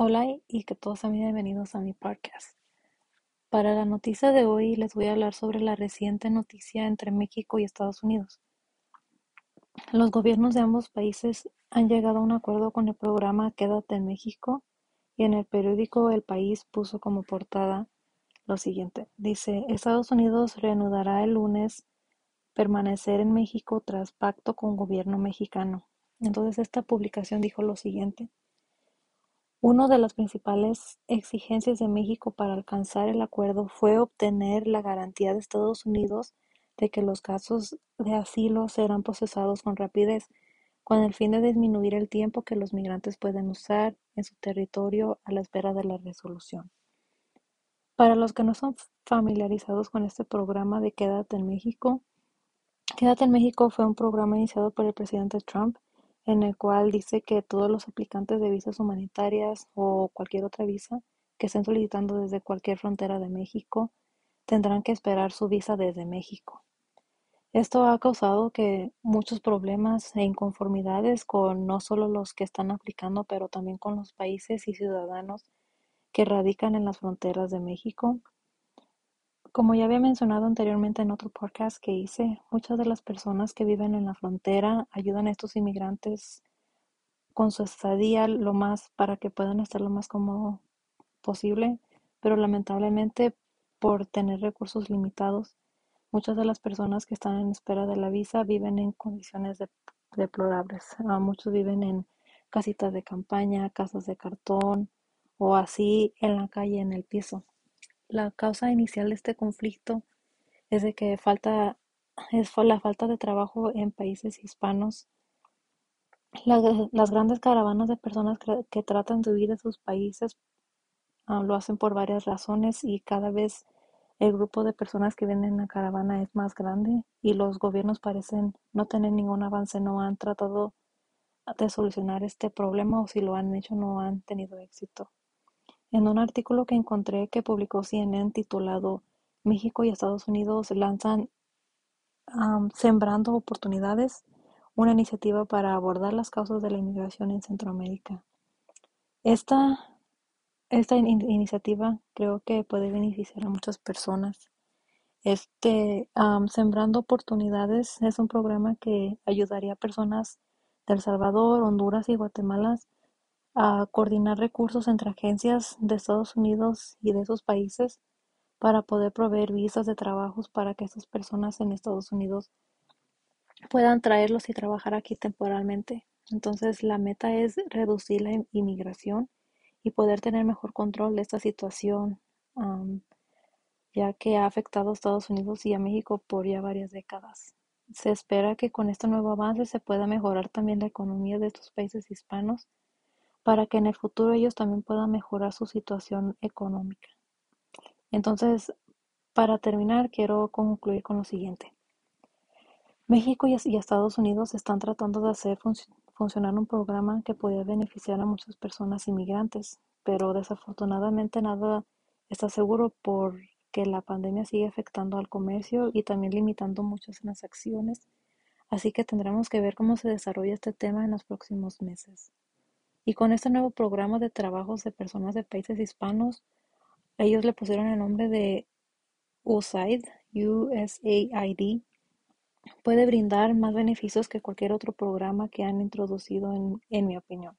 Hola y que todos sean bienvenidos a mi podcast. Para la noticia de hoy les voy a hablar sobre la reciente noticia entre México y Estados Unidos. Los gobiernos de ambos países han llegado a un acuerdo con el programa Quédate en México y en el periódico El País puso como portada lo siguiente. Dice, Estados Unidos reanudará el lunes permanecer en México tras pacto con gobierno mexicano. Entonces esta publicación dijo lo siguiente. Una de las principales exigencias de México para alcanzar el acuerdo fue obtener la garantía de Estados Unidos de que los casos de asilo serán procesados con rapidez, con el fin de disminuir el tiempo que los migrantes pueden usar en su territorio a la espera de la resolución. Para los que no son familiarizados con este programa de Quédate en México, Quédate en México fue un programa iniciado por el presidente Trump en el cual dice que todos los aplicantes de visas humanitarias o cualquier otra visa que estén solicitando desde cualquier frontera de México tendrán que esperar su visa desde México. Esto ha causado que muchos problemas e inconformidades con no solo los que están aplicando, pero también con los países y ciudadanos que radican en las fronteras de México. Como ya había mencionado anteriormente en otro podcast que hice, muchas de las personas que viven en la frontera ayudan a estos inmigrantes con su estadía lo más para que puedan estar lo más cómodo posible, pero lamentablemente por tener recursos limitados, muchas de las personas que están en espera de la visa viven en condiciones deplorables. Ah, muchos viven en casitas de campaña, casas de cartón o así en la calle en el piso. La causa inicial de este conflicto es de que falta es la falta de trabajo en países hispanos. las grandes caravanas de personas que, tratan de huir de sus países ah, lo hacen por varias razones y cada vez el grupo de personas que vienen en la caravana es más grande y los gobiernos parecen no tener ningún avance, no han tratado de solucionar este problema o si lo han hecho no han tenido éxito. En un artículo que encontré que publicó CNN titulado México y Estados Unidos lanzan Sembrando Oportunidades, una iniciativa para abordar las causas de la inmigración en Centroamérica. Esta, esta iniciativa creo que puede beneficiar a muchas personas. Este Sembrando Oportunidades es un programa que ayudaría a personas de El Salvador, Honduras y Guatemala a coordinar recursos entre agencias de Estados Unidos y de esos países para poder proveer visas de trabajos para que esas personas en Estados Unidos puedan traerlos y trabajar aquí temporalmente. Entonces la meta es reducir la inmigración y poder tener mejor control de esta situación, ya que ha afectado a Estados Unidos y a México por ya varias décadas. Se espera que con este nuevo avance se pueda mejorar también la economía de estos países hispanos para que en el futuro ellos también puedan mejorar su situación económica. Entonces, para terminar, quiero concluir con lo siguiente. México y Estados Unidos están tratando de hacer funcionar un programa que puede beneficiar a muchas personas inmigrantes, pero desafortunadamente nada está seguro porque la pandemia sigue afectando al comercio y también limitando muchas transacciones, así que tendremos que ver cómo se desarrolla este tema en los próximos meses. Y con este nuevo programa de trabajos de personas de países hispanos, ellos le pusieron el nombre de USAID, USAID, puede brindar más beneficios que cualquier otro programa que han introducido en, en mi opinión,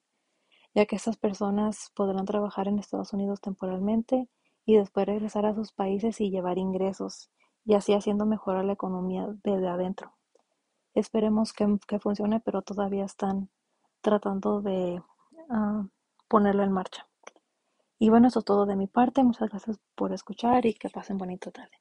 ya que estas personas podrán trabajar en Estados Unidos temporalmente y después regresar a sus países y llevar ingresos, y así haciendo mejorar la economía desde adentro. Esperemos que, que funcione, pero todavía están tratando de ponerlo en marcha. Y bueno, eso es todo de mi parte. Muchas gracias por escuchar y que pasen bonita tarde.